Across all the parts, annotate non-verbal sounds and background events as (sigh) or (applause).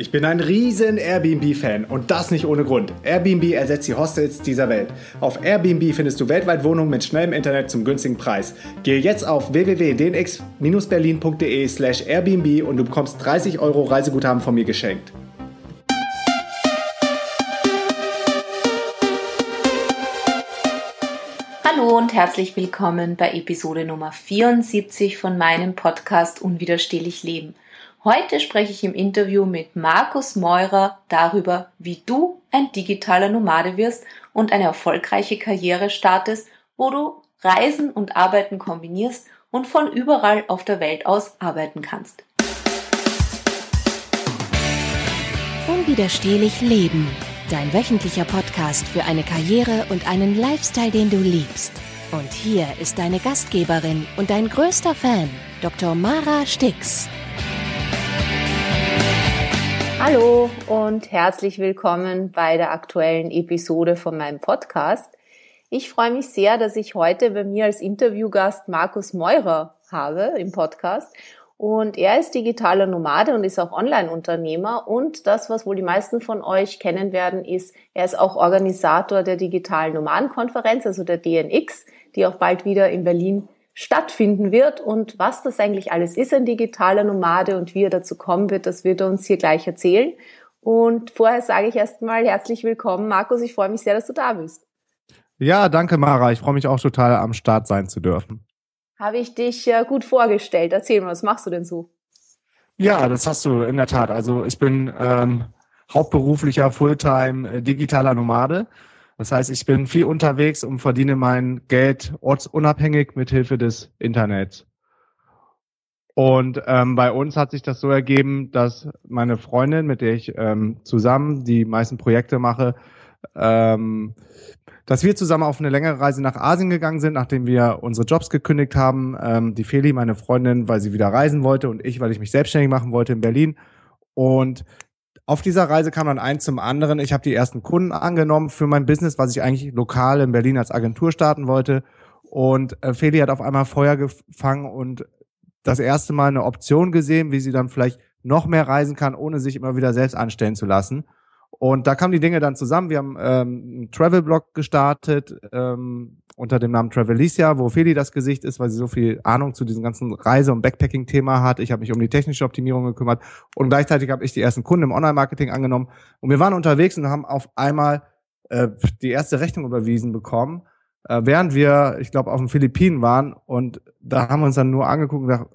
Ich bin ein riesen Airbnb-Fan und das nicht ohne Grund. Airbnb ersetzt die Hostels dieser Welt. Auf Airbnb findest du weltweit Wohnungen mit schnellem Internet zum günstigen Preis. Gehe jetzt auf www.dnx-berlin.de slash Airbnb und du bekommst 30 Euro Reiseguthaben von mir geschenkt. Hallo und herzlich willkommen bei Episode Nummer 74 von meinem Podcast Unwiderstehlich Leben – Heute spreche ich im Interview mit Markus Meurer darüber, wie du ein digitaler Nomade wirst und eine erfolgreiche Karriere startest, wo du Reisen und Arbeiten kombinierst und von überall auf der Welt aus arbeiten kannst. Unwiderstehlich Leben. Dein wöchentlicher Podcast für eine Karriere und einen Lifestyle, den du liebst. Und hier ist deine Gastgeberin und dein größter Fan, Dr. Mara Stix. Hallo und herzlich willkommen bei der aktuellen Episode von meinem Podcast. Ich freue mich sehr, dass ich heute bei mir als Interviewgast Markus Meurer habe im Podcast. Und er ist digitaler Nomade und ist auch Online-Unternehmer. Und das, was wohl die meisten von euch kennen werden, ist, er ist auch Organisator der digitalen Nomadenkonferenz, also der DNX, die auch bald wieder in Berlin stattfinden wird und was das eigentlich alles ist, ein digitaler Nomade und wie er dazu kommen wird, das wird er uns hier gleich erzählen. Und vorher sage ich erstmal herzlich willkommen, Markus. Ich freue mich sehr, dass du da bist. Ja, danke, Mara. Ich freue mich auch total, am Start sein zu dürfen. Habe ich dich äh, gut vorgestellt. Erzähl mal, was machst du denn so? Ja, das hast du in der Tat. Also ich bin ähm, hauptberuflicher Fulltime äh, digitaler Nomade. Das heißt, ich bin viel unterwegs und verdiene mein Geld ortsunabhängig mit Hilfe des Internets. Und ähm, bei uns hat sich das so ergeben, dass meine Freundin, mit der ich ähm, zusammen die meisten Projekte mache, ähm, dass wir zusammen auf eine längere Reise nach Asien gegangen sind, nachdem wir unsere Jobs gekündigt haben. Ähm, die Feli, meine Freundin, weil sie wieder reisen wollte und ich, weil ich mich selbstständig machen wollte in Berlin. Und auf dieser Reise kam dann eins zum anderen. Ich habe die ersten Kunden angenommen für mein Business, was ich eigentlich lokal in Berlin als Agentur starten wollte. Und äh, Feli hat auf einmal Feuer gefangen und das erste Mal eine Option gesehen, wie sie dann vielleicht noch mehr reisen kann, ohne sich immer wieder selbst anstellen zu lassen. Und da kamen die Dinge dann zusammen. Wir haben ähm, einen Travel-Blog gestartet, ähm, unter dem Namen Travelicia, wo Feli das Gesicht ist, weil sie so viel Ahnung zu diesem ganzen Reise- und Backpacking-Thema hat. Ich habe mich um die technische Optimierung gekümmert und gleichzeitig habe ich die ersten Kunden im Online-Marketing angenommen. Und wir waren unterwegs und haben auf einmal äh, die erste Rechnung überwiesen bekommen, äh, während wir, ich glaube, auf den Philippinen waren. Und da haben wir uns dann nur angeguckt und gedacht,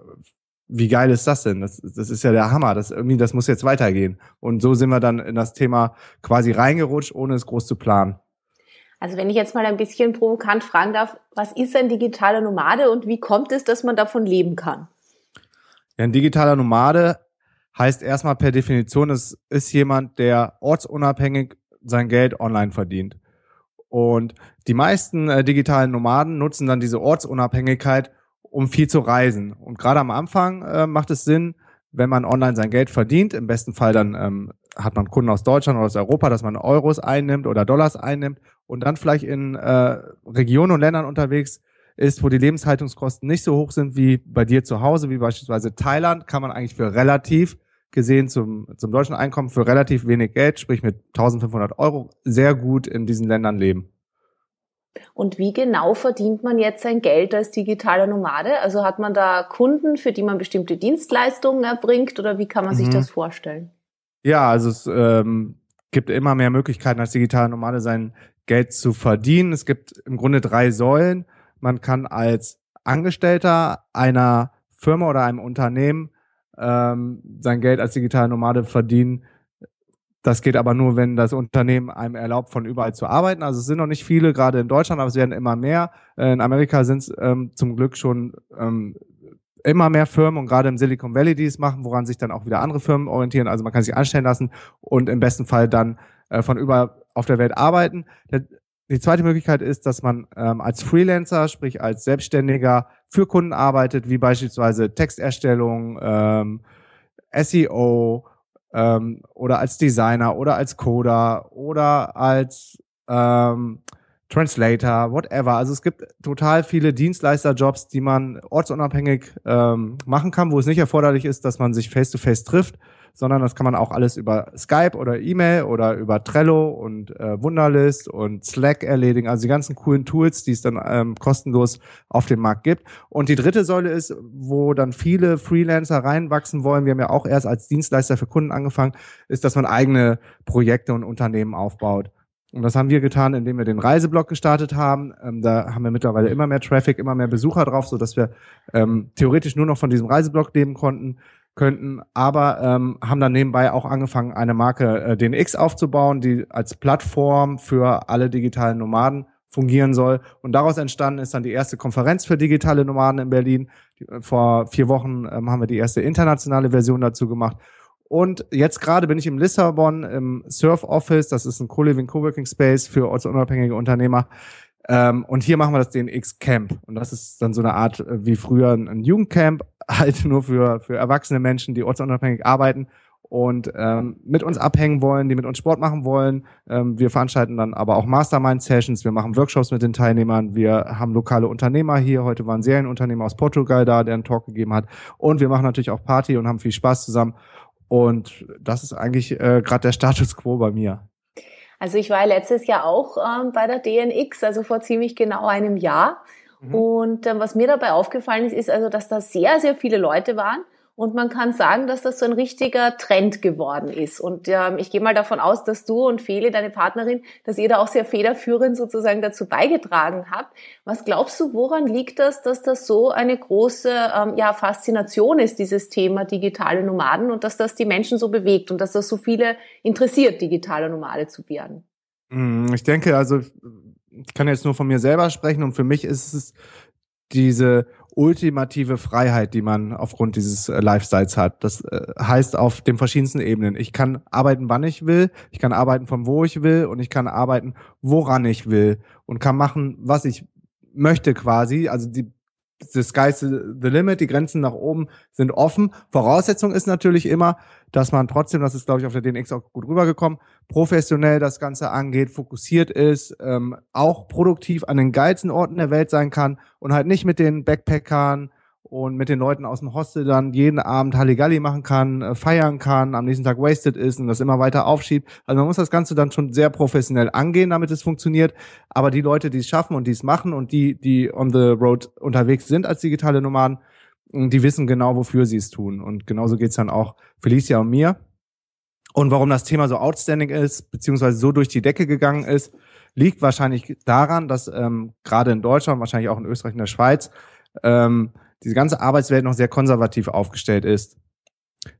wie geil ist das denn? Das, das ist ja der Hammer. Das irgendwie, das muss jetzt weitergehen. Und so sind wir dann in das Thema quasi reingerutscht, ohne es groß zu planen. Also wenn ich jetzt mal ein bisschen provokant fragen darf, was ist ein digitaler Nomade und wie kommt es, dass man davon leben kann? Ja, ein digitaler Nomade heißt erstmal per Definition, es ist jemand, der ortsunabhängig sein Geld online verdient. Und die meisten äh, digitalen Nomaden nutzen dann diese Ortsunabhängigkeit, um viel zu reisen. Und gerade am Anfang äh, macht es Sinn, wenn man online sein Geld verdient, im besten Fall dann ähm, hat man Kunden aus Deutschland oder aus Europa, dass man Euros einnimmt oder Dollars einnimmt und dann vielleicht in äh, Regionen und Ländern unterwegs ist, wo die Lebenshaltungskosten nicht so hoch sind wie bei dir zu Hause, wie beispielsweise Thailand, kann man eigentlich für relativ gesehen zum, zum deutschen Einkommen für relativ wenig Geld, sprich mit 1500 Euro, sehr gut in diesen Ländern leben. Und wie genau verdient man jetzt sein Geld als digitaler Nomade? Also hat man da Kunden, für die man bestimmte Dienstleistungen erbringt oder wie kann man mhm. sich das vorstellen? Ja, also es ähm, gibt immer mehr Möglichkeiten als digitaler Nomade sein Geld zu verdienen. Es gibt im Grunde drei Säulen. Man kann als Angestellter einer Firma oder einem Unternehmen ähm, sein Geld als digitaler Nomade verdienen. Das geht aber nur, wenn das Unternehmen einem erlaubt, von überall zu arbeiten. Also es sind noch nicht viele, gerade in Deutschland, aber es werden immer mehr. In Amerika sind es ähm, zum Glück schon ähm, immer mehr Firmen und gerade im Silicon Valley, die es machen, woran sich dann auch wieder andere Firmen orientieren. Also man kann sich anstellen lassen und im besten Fall dann äh, von überall auf der Welt arbeiten. Die zweite Möglichkeit ist, dass man ähm, als Freelancer, sprich als Selbstständiger für Kunden arbeitet, wie beispielsweise Texterstellung, ähm, SEO ähm, oder als Designer oder als Coder oder als ähm, Translator, whatever. Also es gibt total viele Dienstleisterjobs, die man ortsunabhängig ähm, machen kann, wo es nicht erforderlich ist, dass man sich face-to-face -face trifft, sondern das kann man auch alles über Skype oder E-Mail oder über Trello und äh, Wunderlist und Slack erledigen. Also die ganzen coolen Tools, die es dann ähm, kostenlos auf dem Markt gibt. Und die dritte Säule ist, wo dann viele Freelancer reinwachsen wollen. Wir haben ja auch erst als Dienstleister für Kunden angefangen, ist, dass man eigene Projekte und Unternehmen aufbaut. Und das haben wir getan, indem wir den Reiseblog gestartet haben. Ähm, da haben wir mittlerweile immer mehr Traffic, immer mehr Besucher drauf, so dass wir ähm, theoretisch nur noch von diesem Reiseblog leben konnten könnten, aber ähm, haben dann nebenbei auch angefangen, eine Marke äh, DNX aufzubauen, die als Plattform für alle digitalen Nomaden fungieren soll. Und daraus entstanden ist dann die erste Konferenz für digitale Nomaden in Berlin. Äh, vor vier Wochen ähm, haben wir die erste internationale Version dazu gemacht. Und jetzt gerade bin ich im Lissabon im Surf Office. Das ist ein Co-Living Coworking Space für ortsunabhängige Unternehmer. Ähm, und hier machen wir das DNX Camp. Und das ist dann so eine Art äh, wie früher ein Jugendcamp, halt nur für, für erwachsene Menschen, die ortsunabhängig arbeiten und ähm, mit uns abhängen wollen, die mit uns Sport machen wollen. Ähm, wir veranstalten dann aber auch Mastermind-Sessions, wir machen Workshops mit den Teilnehmern, wir haben lokale Unternehmer hier. Heute war Serienunternehmer aus Portugal da, der einen Talk gegeben hat. Und wir machen natürlich auch Party und haben viel Spaß zusammen. Und das ist eigentlich äh, gerade der Status quo bei mir. Also ich war letztes Jahr auch ähm, bei der DNX, also vor ziemlich genau einem Jahr. Mhm. Und ähm, was mir dabei aufgefallen ist, ist also, dass da sehr, sehr viele Leute waren und man kann sagen, dass das so ein richtiger Trend geworden ist. Und ähm, ich gehe mal davon aus, dass du und Feli, deine Partnerin, dass ihr da auch sehr federführend sozusagen dazu beigetragen habt. Was glaubst du, woran liegt das, dass das so eine große ähm, ja, Faszination ist, dieses Thema digitale Nomaden und dass das die Menschen so bewegt und dass das so viele interessiert, digitale Nomade zu werden? Mm, ich denke, also ich kann jetzt nur von mir selber sprechen und für mich ist es diese ultimative Freiheit, die man aufgrund dieses äh, Lifestyles hat. Das äh, heißt auf den verschiedensten Ebenen. Ich kann arbeiten, wann ich will, ich kann arbeiten von wo ich will und ich kann arbeiten, woran ich will und kann machen, was ich möchte quasi. Also die the sky's the limit, die Grenzen nach oben sind offen. Voraussetzung ist natürlich immer, dass man trotzdem, das ist glaube ich auf der DNX auch gut rübergekommen, professionell das Ganze angeht, fokussiert ist, ähm, auch produktiv an den geilsten Orten der Welt sein kann und halt nicht mit den Backpackern und mit den Leuten aus dem Hostel dann jeden Abend Halligalli machen kann, äh, feiern kann, am nächsten Tag wasted ist und das immer weiter aufschiebt. Also man muss das Ganze dann schon sehr professionell angehen, damit es funktioniert. Aber die Leute, die es schaffen und die es machen und die, die on the road unterwegs sind als digitale Nomaden, die wissen genau, wofür sie es tun. Und genauso geht's dann auch Felicia und mir. Und warum das Thema so outstanding ist, beziehungsweise so durch die Decke gegangen ist, liegt wahrscheinlich daran, dass ähm, gerade in Deutschland, wahrscheinlich auch in Österreich und der Schweiz, ähm, diese ganze Arbeitswelt noch sehr konservativ aufgestellt ist.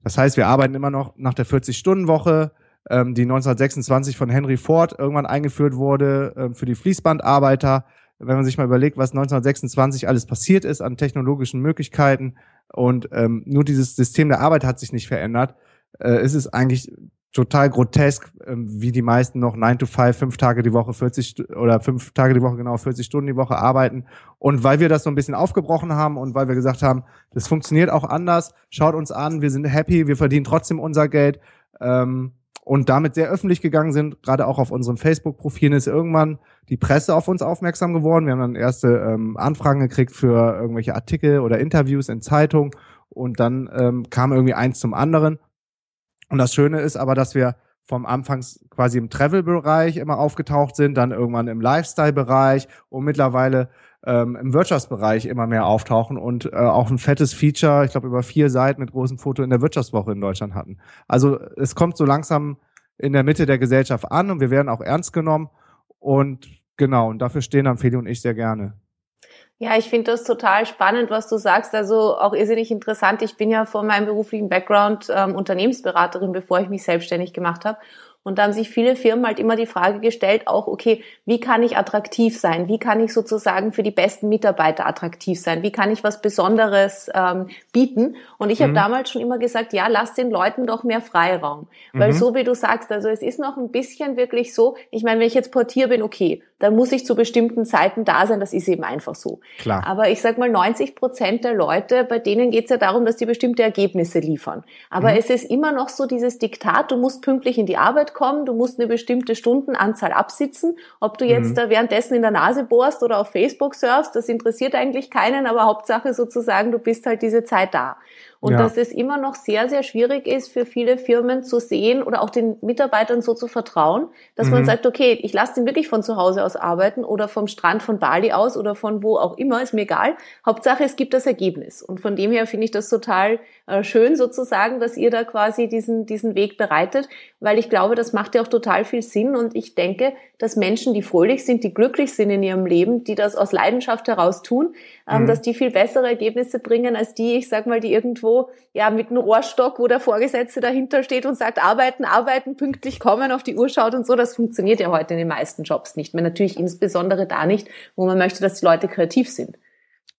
Das heißt, wir arbeiten immer noch nach der 40-Stunden-Woche, ähm, die 1926 von Henry Ford irgendwann eingeführt wurde ähm, für die Fließbandarbeiter. Wenn man sich mal überlegt, was 1926 alles passiert ist an technologischen Möglichkeiten und ähm, nur dieses System der Arbeit hat sich nicht verändert, äh, ist es eigentlich total grotesk, ähm, wie die meisten noch 9 to 5, fünf Tage die Woche, 40 oder fünf Tage die Woche, genau 40 Stunden die Woche arbeiten. Und weil wir das so ein bisschen aufgebrochen haben und weil wir gesagt haben, das funktioniert auch anders, schaut uns an, wir sind happy, wir verdienen trotzdem unser Geld ähm, und damit sehr öffentlich gegangen sind, gerade auch auf unseren Facebook-Profilen ist irgendwann die Presse auf uns aufmerksam geworden. Wir haben dann erste ähm, Anfragen gekriegt für irgendwelche Artikel oder Interviews in Zeitungen und dann ähm, kam irgendwie eins zum anderen und das Schöne ist aber, dass wir vom Anfangs quasi im Travel-Bereich immer aufgetaucht sind, dann irgendwann im Lifestyle-Bereich und mittlerweile ähm, im Wirtschaftsbereich immer mehr auftauchen und äh, auch ein fettes Feature, ich glaube über vier Seiten mit großem Foto in der Wirtschaftswoche in Deutschland hatten. Also es kommt so langsam in der Mitte der Gesellschaft an und wir werden auch ernst genommen und genau, und dafür stehen dann Feli und ich sehr gerne. Ja, ich finde das total spannend, was du sagst. Also auch irrsinnig interessant. Ich bin ja von meinem beruflichen Background ähm, Unternehmensberaterin, bevor ich mich selbstständig gemacht habe. Und da haben sich viele Firmen halt immer die Frage gestellt, auch, okay, wie kann ich attraktiv sein? Wie kann ich sozusagen für die besten Mitarbeiter attraktiv sein? Wie kann ich was Besonderes ähm, bieten? Und ich mhm. habe damals schon immer gesagt, ja, lass den Leuten doch mehr Freiraum. Weil mhm. so wie du sagst, also es ist noch ein bisschen wirklich so, ich meine, wenn ich jetzt Portier bin, okay, dann muss ich zu bestimmten Zeiten da sein. Das ist eben einfach so. Klar. Aber ich sag mal, 90 Prozent der Leute, bei denen geht es ja darum, dass die bestimmte Ergebnisse liefern. Aber mhm. es ist immer noch so dieses Diktat, du musst pünktlich in die Arbeit kommen, du musst eine bestimmte Stundenanzahl absitzen. Ob du jetzt mhm. da währenddessen in der Nase bohrst oder auf Facebook surfst, das interessiert eigentlich keinen, aber Hauptsache sozusagen, du bist halt diese Zeit da. Und ja. dass es immer noch sehr, sehr schwierig ist für viele Firmen zu sehen oder auch den Mitarbeitern so zu vertrauen, dass mhm. man sagt, okay, ich lasse den wirklich von zu Hause aus arbeiten oder vom Strand von Bali aus oder von wo auch immer, ist mir egal. Hauptsache, es gibt das Ergebnis. Und von dem her finde ich das total äh, schön sozusagen, dass ihr da quasi diesen, diesen Weg bereitet, weil ich glaube, das macht ja auch total viel Sinn und ich denke, dass Menschen, die fröhlich sind, die glücklich sind in ihrem Leben, die das aus Leidenschaft heraus tun, ähm, mhm. dass die viel bessere Ergebnisse bringen als die, ich sag mal, die irgendwo ja mit einem Rohrstock, wo der Vorgesetzte dahinter steht und sagt, arbeiten, arbeiten, pünktlich kommen, auf die Uhr schaut und so. Das funktioniert ja heute in den meisten Jobs nicht mehr. Natürlich insbesondere da nicht, wo man möchte, dass die Leute kreativ sind.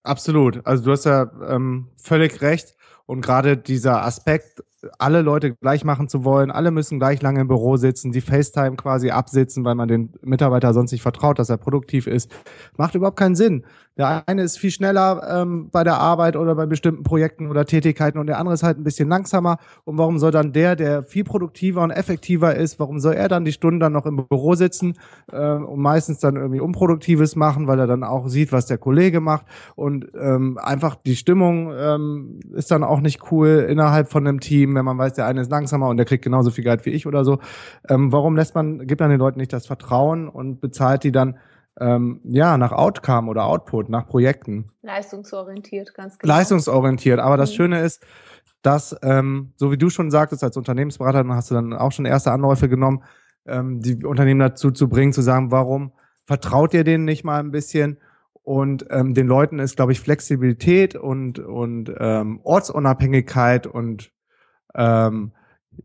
Absolut. Also du hast ja ähm, völlig recht. Und gerade dieser Aspekt, alle Leute gleich machen zu wollen, alle müssen gleich lange im Büro sitzen, die FaceTime quasi absitzen, weil man den Mitarbeiter sonst nicht vertraut, dass er produktiv ist, macht überhaupt keinen Sinn. Der eine ist viel schneller ähm, bei der Arbeit oder bei bestimmten Projekten oder Tätigkeiten und der andere ist halt ein bisschen langsamer. Und warum soll dann der, der viel produktiver und effektiver ist, warum soll er dann die Stunden dann noch im Büro sitzen äh, und meistens dann irgendwie Unproduktives machen, weil er dann auch sieht, was der Kollege macht und ähm, einfach die Stimmung ähm, ist dann auch nicht cool innerhalb von einem Team, wenn man weiß, der eine ist langsamer und der kriegt genauso viel Geld wie ich oder so. Ähm, warum lässt man, gibt man den Leuten nicht das Vertrauen und bezahlt die dann ähm, ja, nach Outcome oder Output, nach Projekten. Leistungsorientiert, ganz genau. Leistungsorientiert. Aber mhm. das Schöne ist, dass, ähm, so wie du schon sagtest, als Unternehmensberater, dann hast du dann auch schon erste Anläufe genommen, ähm, die Unternehmen dazu zu bringen, zu sagen, warum vertraut ihr denen nicht mal ein bisschen? Und ähm, den Leuten ist, glaube ich, Flexibilität und, und ähm, Ortsunabhängigkeit und ähm,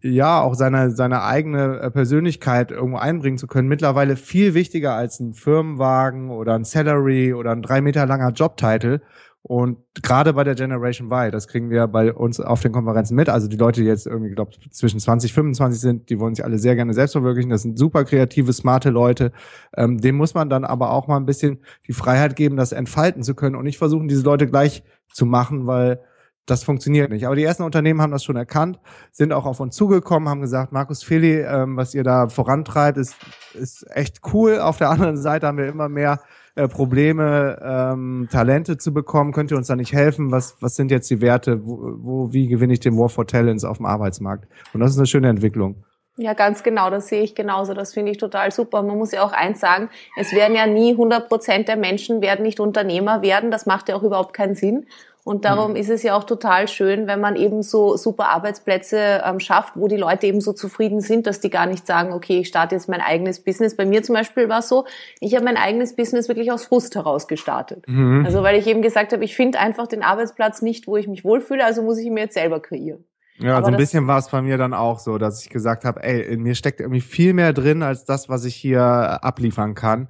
ja, auch seine, seine eigene äh, Persönlichkeit irgendwo einbringen zu können, mittlerweile viel wichtiger als ein Firmenwagen oder ein Salary oder ein drei Meter langer Jobtitel. Und gerade bei der Generation Y, das kriegen wir bei uns auf den Konferenzen mit. Also die Leute, die jetzt irgendwie, glaube zwischen 20, 25 sind, die wollen sich alle sehr gerne selbst verwirklichen. Das sind super kreative, smarte Leute. Ähm, dem muss man dann aber auch mal ein bisschen die Freiheit geben, das entfalten zu können und nicht versuchen, diese Leute gleich zu machen, weil das funktioniert nicht. Aber die ersten Unternehmen haben das schon erkannt, sind auch auf uns zugekommen, haben gesagt, Markus Feli, ähm, was ihr da vorantreibt, ist, ist echt cool. Auf der anderen Seite haben wir immer mehr äh, Probleme, ähm, Talente zu bekommen. Könnt ihr uns da nicht helfen? Was, was sind jetzt die Werte? Wo, wo, wie gewinne ich den War for Talents auf dem Arbeitsmarkt? Und das ist eine schöne Entwicklung. Ja, ganz genau, das sehe ich genauso. Das finde ich total super. Man muss ja auch eins sagen, es werden ja nie 100 Prozent der Menschen werden nicht Unternehmer werden. Das macht ja auch überhaupt keinen Sinn. Und darum mhm. ist es ja auch total schön, wenn man eben so super Arbeitsplätze ähm, schafft, wo die Leute eben so zufrieden sind, dass die gar nicht sagen, okay, ich starte jetzt mein eigenes Business. Bei mir zum Beispiel war es so, ich habe mein eigenes Business wirklich aus Frust heraus gestartet. Mhm. Also weil ich eben gesagt habe, ich finde einfach den Arbeitsplatz nicht, wo ich mich wohlfühle, also muss ich ihn mir jetzt selber kreieren. Ja, Aber so ein bisschen war es bei mir dann auch so, dass ich gesagt habe, ey, in mir steckt irgendwie viel mehr drin als das, was ich hier abliefern kann.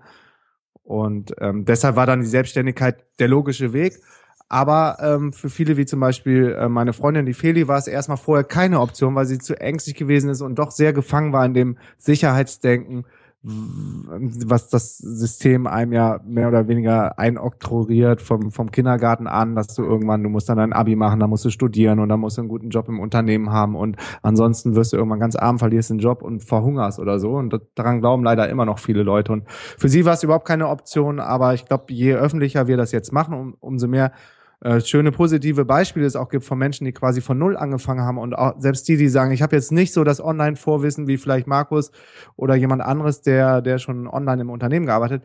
Und ähm, deshalb war dann die Selbstständigkeit der logische Weg. Aber ähm, für viele, wie zum Beispiel äh, meine Freundin, die Feli, war es erstmal vorher keine Option, weil sie zu ängstlich gewesen ist und doch sehr gefangen war in dem Sicherheitsdenken, was das System einem ja mehr oder weniger einoktroyiert vom, vom Kindergarten an, dass du irgendwann, du musst dann ein Abi machen, dann musst du studieren und dann musst du einen guten Job im Unternehmen haben und ansonsten wirst du irgendwann ganz arm, verlierst den Job und verhungerst oder so. Und daran glauben leider immer noch viele Leute. Und für sie war es überhaupt keine Option, aber ich glaube, je öffentlicher wir das jetzt machen, um, umso mehr äh, schöne positive Beispiele es auch gibt von Menschen, die quasi von null angefangen haben und auch selbst die, die sagen, ich habe jetzt nicht so das Online-Vorwissen wie vielleicht Markus oder jemand anderes, der, der schon online im Unternehmen gearbeitet,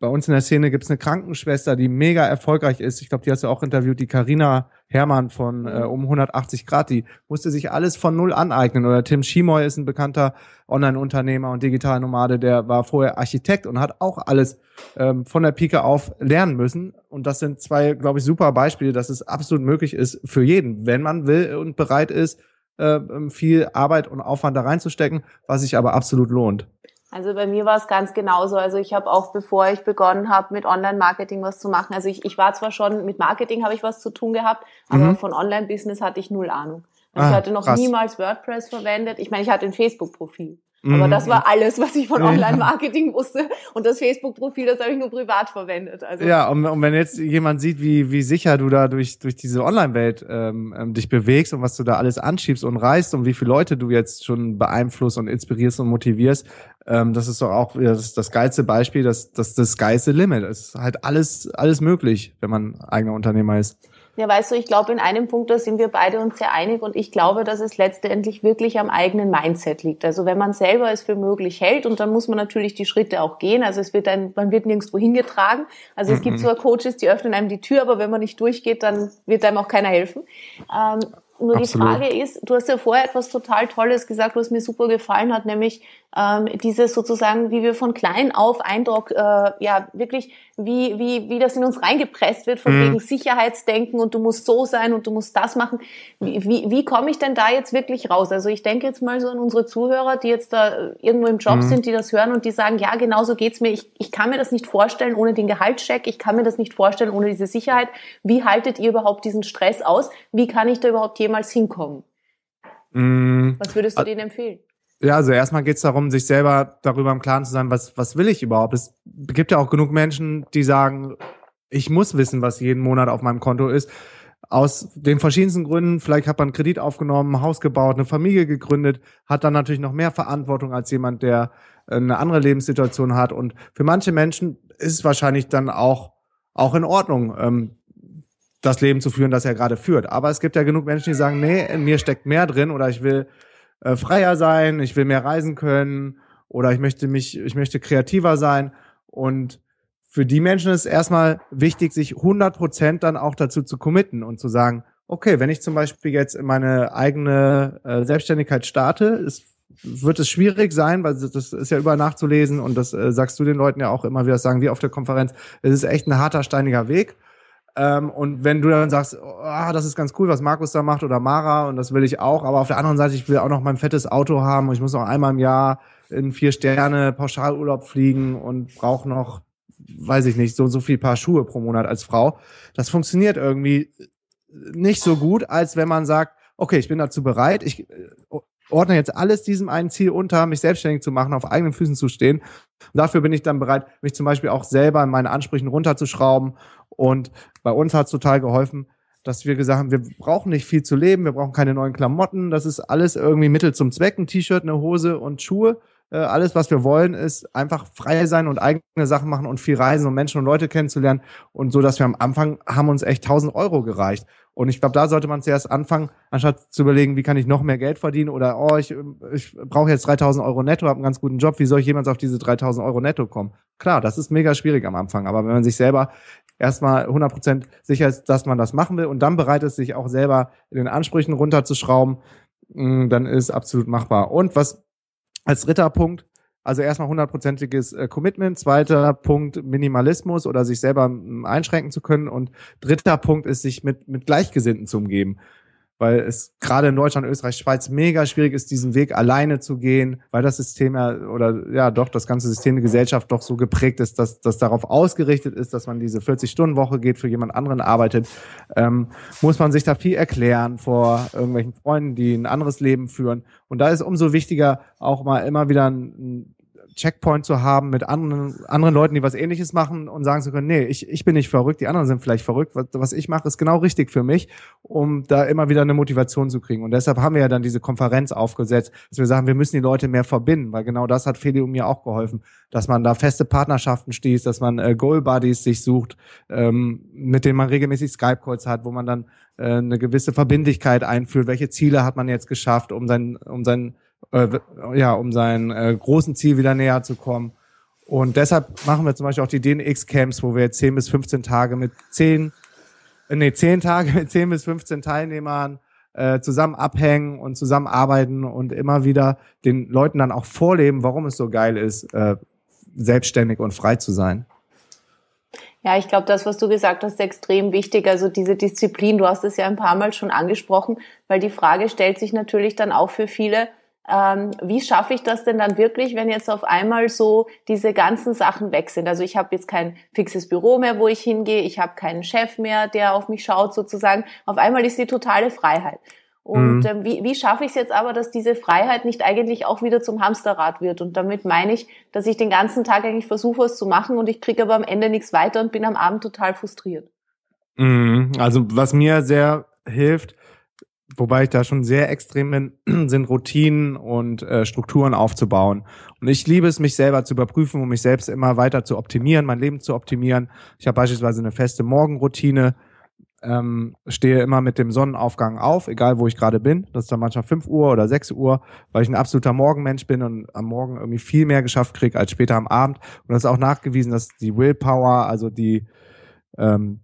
bei uns in der Szene gibt's eine Krankenschwester, die mega erfolgreich ist. Ich glaube, die hast du auch interviewt, die Karina Hermann von äh, um 180 Grad. Die musste sich alles von null aneignen. Oder Tim Schimoy ist ein bekannter Online-Unternehmer und Digitalnomade, der war vorher Architekt und hat auch alles ähm, von der Pike auf lernen müssen. Und das sind zwei, glaube ich, super Beispiele, dass es absolut möglich ist für jeden, wenn man will und bereit ist, äh, viel Arbeit und Aufwand da reinzustecken, was sich aber absolut lohnt. Also bei mir war es ganz genauso. Also ich habe auch, bevor ich begonnen habe, mit Online-Marketing was zu machen, also ich, ich war zwar schon, mit Marketing habe ich was zu tun gehabt, aber mhm. von Online-Business hatte ich null Ahnung. Also ah, ich hatte noch krass. niemals WordPress verwendet. Ich meine, ich hatte ein Facebook-Profil. Aber das war alles, was ich von Online-Marketing wusste. Und das Facebook-Profil, das habe ich nur privat verwendet. Also ja, und, und, wenn jetzt jemand sieht, wie, wie sicher du da durch, durch diese Online-Welt ähm, ähm, dich bewegst und was du da alles anschiebst und reißt und wie viele Leute du jetzt schon beeinflusst und inspirierst und motivierst, ähm, das ist doch auch das, das geilste Beispiel, dass das, das geilste Limit. Es ist halt alles, alles möglich, wenn man eigener Unternehmer ist. Ja, weißt du, ich glaube, in einem Punkt, da sind wir beide uns sehr einig und ich glaube, dass es letztendlich wirklich am eigenen Mindset liegt. Also wenn man selber es für möglich hält und dann muss man natürlich die Schritte auch gehen. Also es wird ein, man wird nirgendwo hingetragen. Also es gibt mhm. zwar Coaches, die öffnen einem die Tür, aber wenn man nicht durchgeht, dann wird einem auch keiner helfen. Ähm, nur Absolut. die Frage ist, du hast ja vorher etwas total Tolles gesagt, was mir super gefallen hat, nämlich ähm, dieses sozusagen, wie wir von klein auf Eindruck, äh, ja wirklich, wie, wie, wie das in uns reingepresst wird, von mhm. wegen Sicherheitsdenken und du musst so sein und du musst das machen. Wie, wie, wie komme ich denn da jetzt wirklich raus? Also ich denke jetzt mal so an unsere Zuhörer, die jetzt da irgendwo im Job mhm. sind, die das hören und die sagen, ja, genau so geht's mir. Ich, ich kann mir das nicht vorstellen ohne den Gehaltscheck. Ich kann mir das nicht vorstellen ohne diese Sicherheit. Wie haltet ihr überhaupt diesen Stress aus? Wie kann ich da überhaupt jemals hinkommen? Mhm. Was würdest du denen empfehlen? Ja, also erstmal geht es darum, sich selber darüber im Klaren zu sein, was, was will ich überhaupt. Es gibt ja auch genug Menschen, die sagen, ich muss wissen, was jeden Monat auf meinem Konto ist. Aus den verschiedensten Gründen, vielleicht hat man einen Kredit aufgenommen, ein Haus gebaut, eine Familie gegründet, hat dann natürlich noch mehr Verantwortung als jemand, der eine andere Lebenssituation hat. Und für manche Menschen ist es wahrscheinlich dann auch, auch in Ordnung, ähm, das Leben zu führen, das er gerade führt. Aber es gibt ja genug Menschen, die sagen, nee, in mir steckt mehr drin oder ich will äh, freier sein, ich will mehr reisen können oder ich möchte mich, ich möchte kreativer sein. Und für die Menschen ist erstmal wichtig, sich 100 Prozent dann auch dazu zu committen und zu sagen, okay, wenn ich zum Beispiel jetzt in meine eigene äh, Selbstständigkeit starte, ist, wird es schwierig sein, weil das ist ja überall nachzulesen und das äh, sagst du den Leuten ja auch immer wieder, sagen wir auf der Konferenz, es ist echt ein harter, steiniger Weg. Ähm, und wenn du dann sagst, oh, das ist ganz cool, was Markus da macht oder Mara und das will ich auch, aber auf der anderen Seite, ich will auch noch mein fettes Auto haben und ich muss noch einmal im Jahr in vier Sterne Pauschalurlaub fliegen und brauche noch, weiß ich nicht, so so viel Paar Schuhe pro Monat als Frau. Das funktioniert irgendwie nicht so gut, als wenn man sagt, okay, ich bin dazu bereit, ich äh, ordne jetzt alles diesem einen Ziel unter, mich selbstständig zu machen, auf eigenen Füßen zu stehen. Und dafür bin ich dann bereit, mich zum Beispiel auch selber in meinen Ansprüchen runterzuschrauben und bei uns hat es total geholfen, dass wir gesagt haben, wir brauchen nicht viel zu leben, wir brauchen keine neuen Klamotten, das ist alles irgendwie Mittel zum Zweck, ein T-Shirt, eine Hose und Schuhe. Äh, alles, was wir wollen, ist einfach frei sein und eigene Sachen machen und viel reisen und Menschen und Leute kennenzulernen. Und so, dass wir am Anfang haben uns echt 1000 Euro gereicht. Und ich glaube, da sollte man zuerst anfangen, anstatt zu überlegen, wie kann ich noch mehr Geld verdienen oder, oh, ich, ich brauche jetzt 3000 Euro netto, habe einen ganz guten Job, wie soll ich jemals auf diese 3000 Euro netto kommen? Klar, das ist mega schwierig am Anfang, aber wenn man sich selber erstmal 100% sicher ist, dass man das machen will und dann bereit ist, sich auch selber in den Ansprüchen runterzuschrauben, mm, dann ist absolut machbar. Und was als dritter Punkt, also erstmal hundertprozentiges äh, Commitment, zweiter Punkt Minimalismus oder sich selber mm, einschränken zu können. Und dritter Punkt ist, sich mit, mit Gleichgesinnten zu umgeben weil es gerade in Deutschland, Österreich, Schweiz mega schwierig ist, diesen Weg alleine zu gehen, weil das System ja oder ja doch das ganze System der Gesellschaft doch so geprägt ist, dass das darauf ausgerichtet ist, dass man diese 40-Stunden-Woche geht, für jemand anderen arbeitet, ähm, muss man sich da viel erklären vor irgendwelchen Freunden, die ein anderes Leben führen. Und da ist umso wichtiger, auch mal immer wieder ein, Checkpoint zu haben mit anderen, anderen Leuten, die was ähnliches machen und sagen zu können, nee, ich, ich bin nicht verrückt, die anderen sind vielleicht verrückt. Was, was ich mache, ist genau richtig für mich, um da immer wieder eine Motivation zu kriegen. Und deshalb haben wir ja dann diese Konferenz aufgesetzt, dass wir sagen, wir müssen die Leute mehr verbinden, weil genau das hat Feli und mir auch geholfen, dass man da feste Partnerschaften stieß, dass man äh, Goal Buddies sich sucht, ähm, mit denen man regelmäßig Skype-Calls hat, wo man dann äh, eine gewisse Verbindlichkeit einführt. Welche Ziele hat man jetzt geschafft, um sein, um sein äh, ja, um sein äh, großen Ziel wieder näher zu kommen. Und deshalb machen wir zum Beispiel auch die DNX-Camps, wo wir 10 bis 15 Tage mit 10, äh, nee, 10 Tage (laughs) mit 10 bis 15 Teilnehmern äh, zusammen abhängen und zusammen arbeiten und immer wieder den Leuten dann auch vorleben, warum es so geil ist, äh, selbstständig und frei zu sein. Ja, ich glaube, das, was du gesagt hast, ist extrem wichtig. Also diese Disziplin, du hast es ja ein paar Mal schon angesprochen, weil die Frage stellt sich natürlich dann auch für viele, ähm, wie schaffe ich das denn dann wirklich, wenn jetzt auf einmal so diese ganzen Sachen weg sind? Also ich habe jetzt kein fixes Büro mehr, wo ich hingehe, ich habe keinen Chef mehr, der auf mich schaut sozusagen. Auf einmal ist die totale Freiheit. Und mhm. ähm, wie, wie schaffe ich es jetzt aber, dass diese Freiheit nicht eigentlich auch wieder zum Hamsterrad wird? Und damit meine ich, dass ich den ganzen Tag eigentlich versuche, was zu machen und ich kriege aber am Ende nichts weiter und bin am Abend total frustriert. Mhm. Also was mir sehr hilft, wobei ich da schon sehr extrem bin, (clears throat) sind Routinen und äh, Strukturen aufzubauen. Und ich liebe es, mich selber zu überprüfen und mich selbst immer weiter zu optimieren, mein Leben zu optimieren. Ich habe beispielsweise eine feste Morgenroutine, ähm, stehe immer mit dem Sonnenaufgang auf, egal wo ich gerade bin. Das ist dann manchmal 5 Uhr oder 6 Uhr, weil ich ein absoluter Morgenmensch bin und am Morgen irgendwie viel mehr geschafft kriege als später am Abend. Und das ist auch nachgewiesen, dass die Willpower, also die ähm,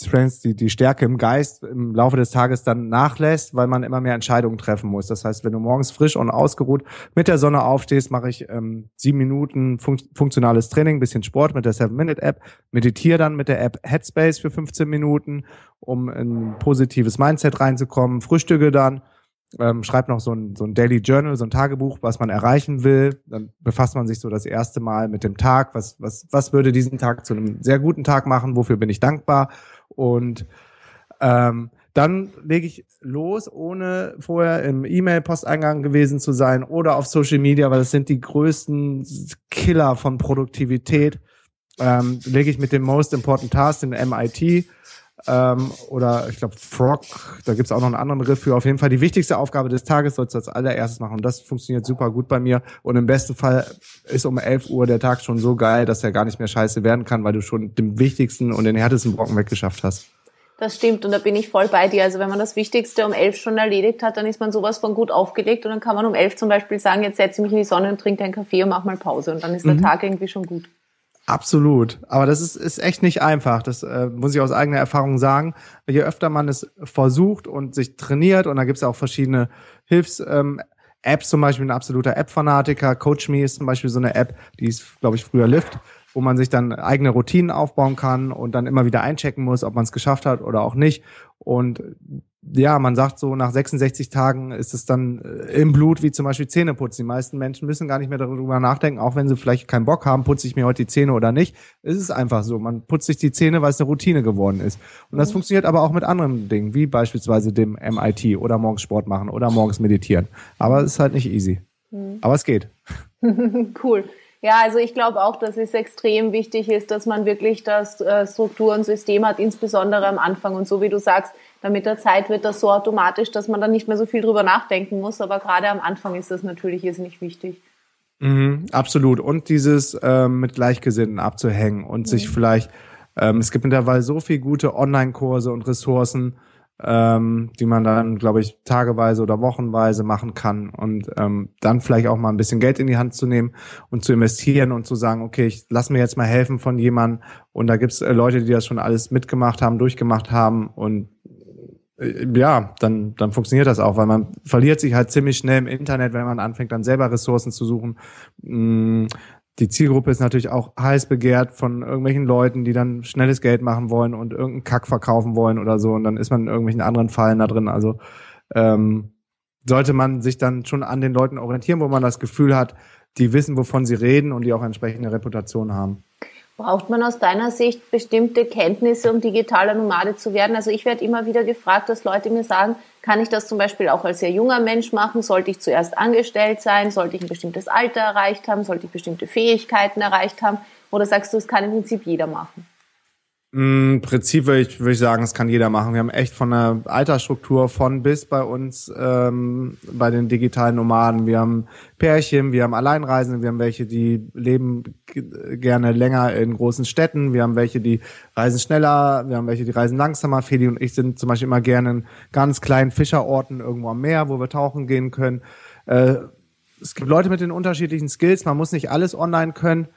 Strengths, die, die Stärke im Geist im Laufe des Tages dann nachlässt, weil man immer mehr Entscheidungen treffen muss. Das heißt, wenn du morgens frisch und ausgeruht mit der Sonne aufstehst, mache ich ähm, sieben Minuten fun funktionales Training, bisschen Sport mit der Seven-Minute-App, meditiere dann mit der App Headspace für 15 Minuten, um in ein positives Mindset reinzukommen, frühstücke dann ähm, schreibt noch so ein, so ein Daily Journal, so ein Tagebuch, was man erreichen will. Dann befasst man sich so das erste Mal mit dem Tag. Was, was, was würde diesen Tag zu einem sehr guten Tag machen? Wofür bin ich dankbar? Und ähm, dann lege ich los, ohne vorher im E-Mail-Posteingang gewesen zu sein oder auf Social Media, weil das sind die größten Killer von Produktivität. Ähm, lege ich mit dem Most Important Task, den MIT, ähm, oder ich glaube Frog, da gibt's auch noch einen anderen Begriff für. Auf jeden Fall die wichtigste Aufgabe des Tages sollst du als allererstes machen. Und das funktioniert super gut bei mir. Und im besten Fall ist um 11 Uhr der Tag schon so geil, dass er gar nicht mehr scheiße werden kann, weil du schon den wichtigsten und den härtesten Brocken weggeschafft hast. Das stimmt und da bin ich voll bei dir. Also wenn man das Wichtigste um elf schon erledigt hat, dann ist man sowas von gut aufgelegt und dann kann man um elf zum Beispiel sagen, jetzt setze ich mich in die Sonne und trinke einen Kaffee und mach mal Pause und dann ist mhm. der Tag irgendwie schon gut. Absolut. Aber das ist, ist echt nicht einfach. Das äh, muss ich aus eigener Erfahrung sagen. Je öfter man es versucht und sich trainiert, und da gibt es auch verschiedene Hilfs- ähm, Apps, zum Beispiel ein absoluter App-Fanatiker. CoachMe ist zum Beispiel so eine App, die ist, glaube ich, früher Lift, wo man sich dann eigene Routinen aufbauen kann und dann immer wieder einchecken muss, ob man es geschafft hat oder auch nicht. Und ja, man sagt so, nach 66 Tagen ist es dann äh, im Blut, wie zum Beispiel Zähneputzen. Die meisten Menschen müssen gar nicht mehr darüber nachdenken, auch wenn sie vielleicht keinen Bock haben, putze ich mir heute die Zähne oder nicht. Es ist einfach so. Man putzt sich die Zähne, weil es eine Routine geworden ist. Und das mhm. funktioniert aber auch mit anderen Dingen, wie beispielsweise dem MIT oder morgens Sport machen oder morgens meditieren. Aber es ist halt nicht easy. Mhm. Aber es geht. (laughs) cool. Ja, also ich glaube auch, dass es extrem wichtig ist, dass man wirklich das äh, Struktur und System hat, insbesondere am Anfang. Und so wie du sagst, dann mit der Zeit wird das so automatisch, dass man dann nicht mehr so viel drüber nachdenken muss. Aber gerade am Anfang ist das natürlich nicht wichtig. Mhm, absolut. Und dieses ähm, mit Gleichgesinnten abzuhängen und mhm. sich vielleicht, ähm, es gibt mittlerweile so viel gute Online-Kurse und Ressourcen, ähm, die man dann, glaube ich, tageweise oder wochenweise machen kann und ähm, dann vielleicht auch mal ein bisschen Geld in die Hand zu nehmen und zu investieren und zu sagen, okay, ich lass mir jetzt mal helfen von jemandem und da gibt's äh, Leute, die das schon alles mitgemacht haben, durchgemacht haben und äh, ja, dann, dann funktioniert das auch, weil man verliert sich halt ziemlich schnell im Internet, wenn man anfängt, dann selber Ressourcen zu suchen. Mm, die Zielgruppe ist natürlich auch heiß begehrt von irgendwelchen Leuten, die dann schnelles Geld machen wollen und irgendeinen Kack verkaufen wollen oder so. Und dann ist man in irgendwelchen anderen Fallen da drin. Also ähm, sollte man sich dann schon an den Leuten orientieren, wo man das Gefühl hat, die wissen, wovon sie reden und die auch entsprechende Reputation haben. Braucht man aus deiner Sicht bestimmte Kenntnisse, um digitaler Nomade zu werden? Also ich werde immer wieder gefragt, dass Leute mir sagen, kann ich das zum Beispiel auch als sehr junger Mensch machen? Sollte ich zuerst angestellt sein? Sollte ich ein bestimmtes Alter erreicht haben? Sollte ich bestimmte Fähigkeiten erreicht haben? Oder sagst du, es kann im Prinzip jeder machen? Im Prinzip würde ich, würde ich sagen, das kann jeder machen. Wir haben echt von der Altersstruktur von bis bei uns ähm, bei den digitalen Nomaden. Wir haben Pärchen, wir haben Alleinreisende, wir haben welche, die leben gerne länger in großen Städten, wir haben welche, die reisen schneller, wir haben welche, die reisen langsamer. Feli und ich sind zum Beispiel immer gerne in ganz kleinen Fischerorten irgendwo am Meer, wo wir tauchen gehen können. Äh, es gibt Leute mit den unterschiedlichen Skills, man muss nicht alles online können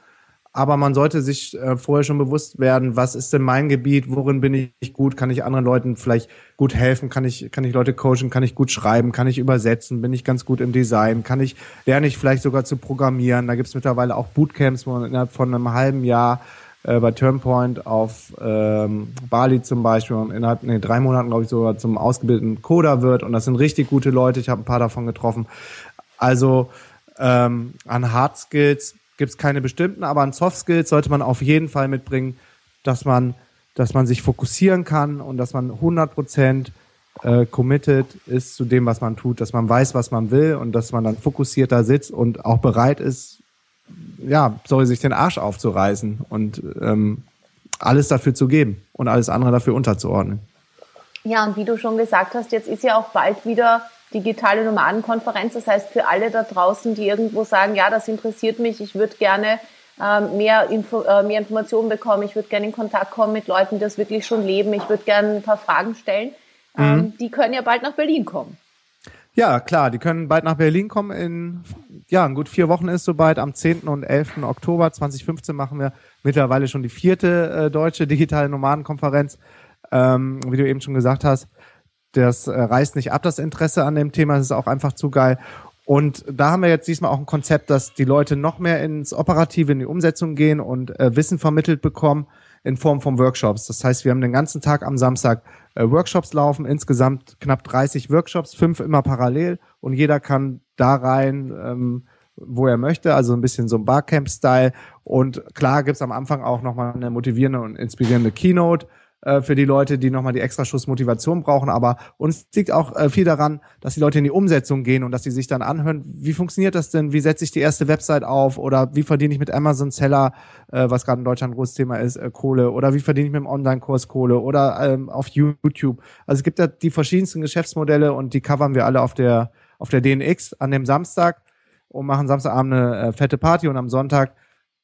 aber man sollte sich äh, vorher schon bewusst werden, was ist denn mein Gebiet, worin bin ich gut, kann ich anderen Leuten vielleicht gut helfen, kann ich, kann ich Leute coachen, kann ich gut schreiben, kann ich übersetzen, bin ich ganz gut im Design, kann ich, lerne ich vielleicht sogar zu programmieren. Da gibt es mittlerweile auch Bootcamps, wo man innerhalb von einem halben Jahr äh, bei Turnpoint auf ähm, Bali zum Beispiel innerhalb nee, drei Monaten, glaube ich, sogar zum ausgebildeten Coder wird. Und das sind richtig gute Leute. Ich habe ein paar davon getroffen. Also ähm, an Hard Skills gibt es keine bestimmten, aber an Soft Skills sollte man auf jeden Fall mitbringen, dass man, dass man sich fokussieren kann und dass man 100 Prozent äh, committed ist zu dem, was man tut, dass man weiß, was man will und dass man dann fokussierter sitzt und auch bereit ist, ja, sorry, sich den Arsch aufzureißen und ähm, alles dafür zu geben und alles andere dafür unterzuordnen. Ja, und wie du schon gesagt hast, jetzt ist ja auch bald wieder digitale Nomadenkonferenz. Das heißt, für alle da draußen, die irgendwo sagen, ja, das interessiert mich, ich würde gerne ähm, mehr, Info, äh, mehr Informationen bekommen, ich würde gerne in Kontakt kommen mit Leuten, die das wirklich schon leben, ich würde gerne ein paar Fragen stellen, ähm, mhm. die können ja bald nach Berlin kommen. Ja, klar, die können bald nach Berlin kommen. In ja, in gut vier Wochen ist soweit. Am 10. und 11. Oktober 2015 machen wir mittlerweile schon die vierte äh, deutsche digitale Nomadenkonferenz. Ähm, wie du eben schon gesagt hast, das äh, reißt nicht ab, das Interesse an dem Thema. Es ist auch einfach zu geil. Und da haben wir jetzt diesmal auch ein Konzept, dass die Leute noch mehr ins Operative, in die Umsetzung gehen und äh, Wissen vermittelt bekommen in Form von Workshops. Das heißt, wir haben den ganzen Tag am Samstag äh, Workshops laufen, insgesamt knapp 30 Workshops, fünf immer parallel und jeder kann da rein, ähm, wo er möchte, also ein bisschen so ein Barcamp-Style. Und klar gibt's am Anfang auch nochmal eine motivierende und inspirierende Keynote äh, für die Leute, die nochmal die extra Schuss Motivation brauchen. Aber uns liegt auch äh, viel daran, dass die Leute in die Umsetzung gehen und dass sie sich dann anhören, wie funktioniert das denn? Wie setze ich die erste Website auf? Oder wie verdiene ich mit Amazon Seller, äh, was gerade in Deutschland ein großes Thema ist, äh, Kohle? Oder wie verdiene ich mit dem Online-Kurs Kohle? Oder ähm, auf YouTube? Also es gibt da die verschiedensten Geschäftsmodelle und die covern wir alle auf der, auf der DNX an dem Samstag und machen Samstagabend eine äh, fette Party und am Sonntag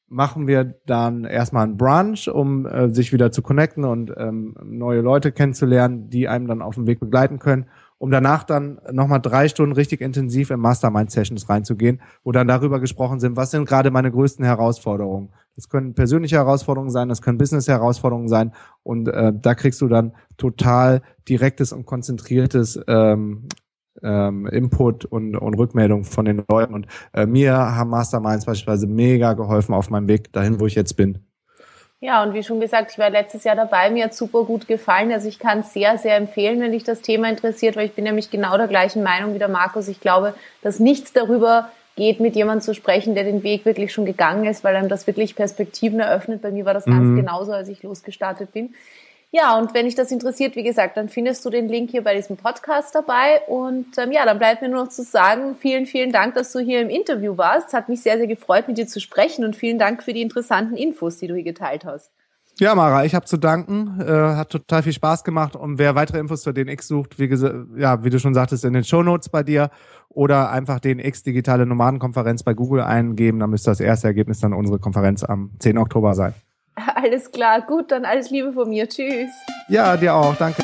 machen wir dann erstmal ein Brunch, um äh, sich wieder zu connecten und ähm, neue Leute kennenzulernen, die einem dann auf dem Weg begleiten können, um danach dann nochmal drei Stunden richtig intensiv in Mastermind-Sessions reinzugehen, wo dann darüber gesprochen sind, was sind gerade meine größten Herausforderungen. Das können persönliche Herausforderungen sein, das können Business-Herausforderungen sein und äh, da kriegst du dann total direktes und konzentriertes ähm, ähm, Input und, und Rückmeldung von den Leuten. Und äh, mir haben Masterminds beispielsweise mega geholfen auf meinem Weg dahin, wo ich jetzt bin. Ja, und wie schon gesagt, ich war letztes Jahr dabei, mir hat super gut gefallen. Also ich kann es sehr, sehr empfehlen, wenn dich das Thema interessiert, weil ich bin nämlich genau der gleichen Meinung wie der Markus. Ich glaube, dass nichts darüber geht, mit jemandem zu sprechen, der den Weg wirklich schon gegangen ist, weil einem das wirklich Perspektiven eröffnet. Bei mir war das ganz mhm. genauso, als ich losgestartet bin. Ja, und wenn dich das interessiert, wie gesagt, dann findest du den Link hier bei diesem Podcast dabei. Und ähm, ja, dann bleibt mir nur noch zu sagen, vielen, vielen Dank, dass du hier im Interview warst. Es hat mich sehr, sehr gefreut, mit dir zu sprechen und vielen Dank für die interessanten Infos, die du hier geteilt hast. Ja, Mara, ich habe zu danken. Äh, hat total viel Spaß gemacht. Und wer weitere Infos zur DNX sucht, wie, ja, wie du schon sagtest, in den Show Notes bei dir oder einfach DNX Digitale Nomadenkonferenz bei Google eingeben. Dann müsste das erste Ergebnis dann unsere Konferenz am 10. Oktober sein. Alles klar, gut, dann alles Liebe von mir. Tschüss. Ja, dir auch, danke.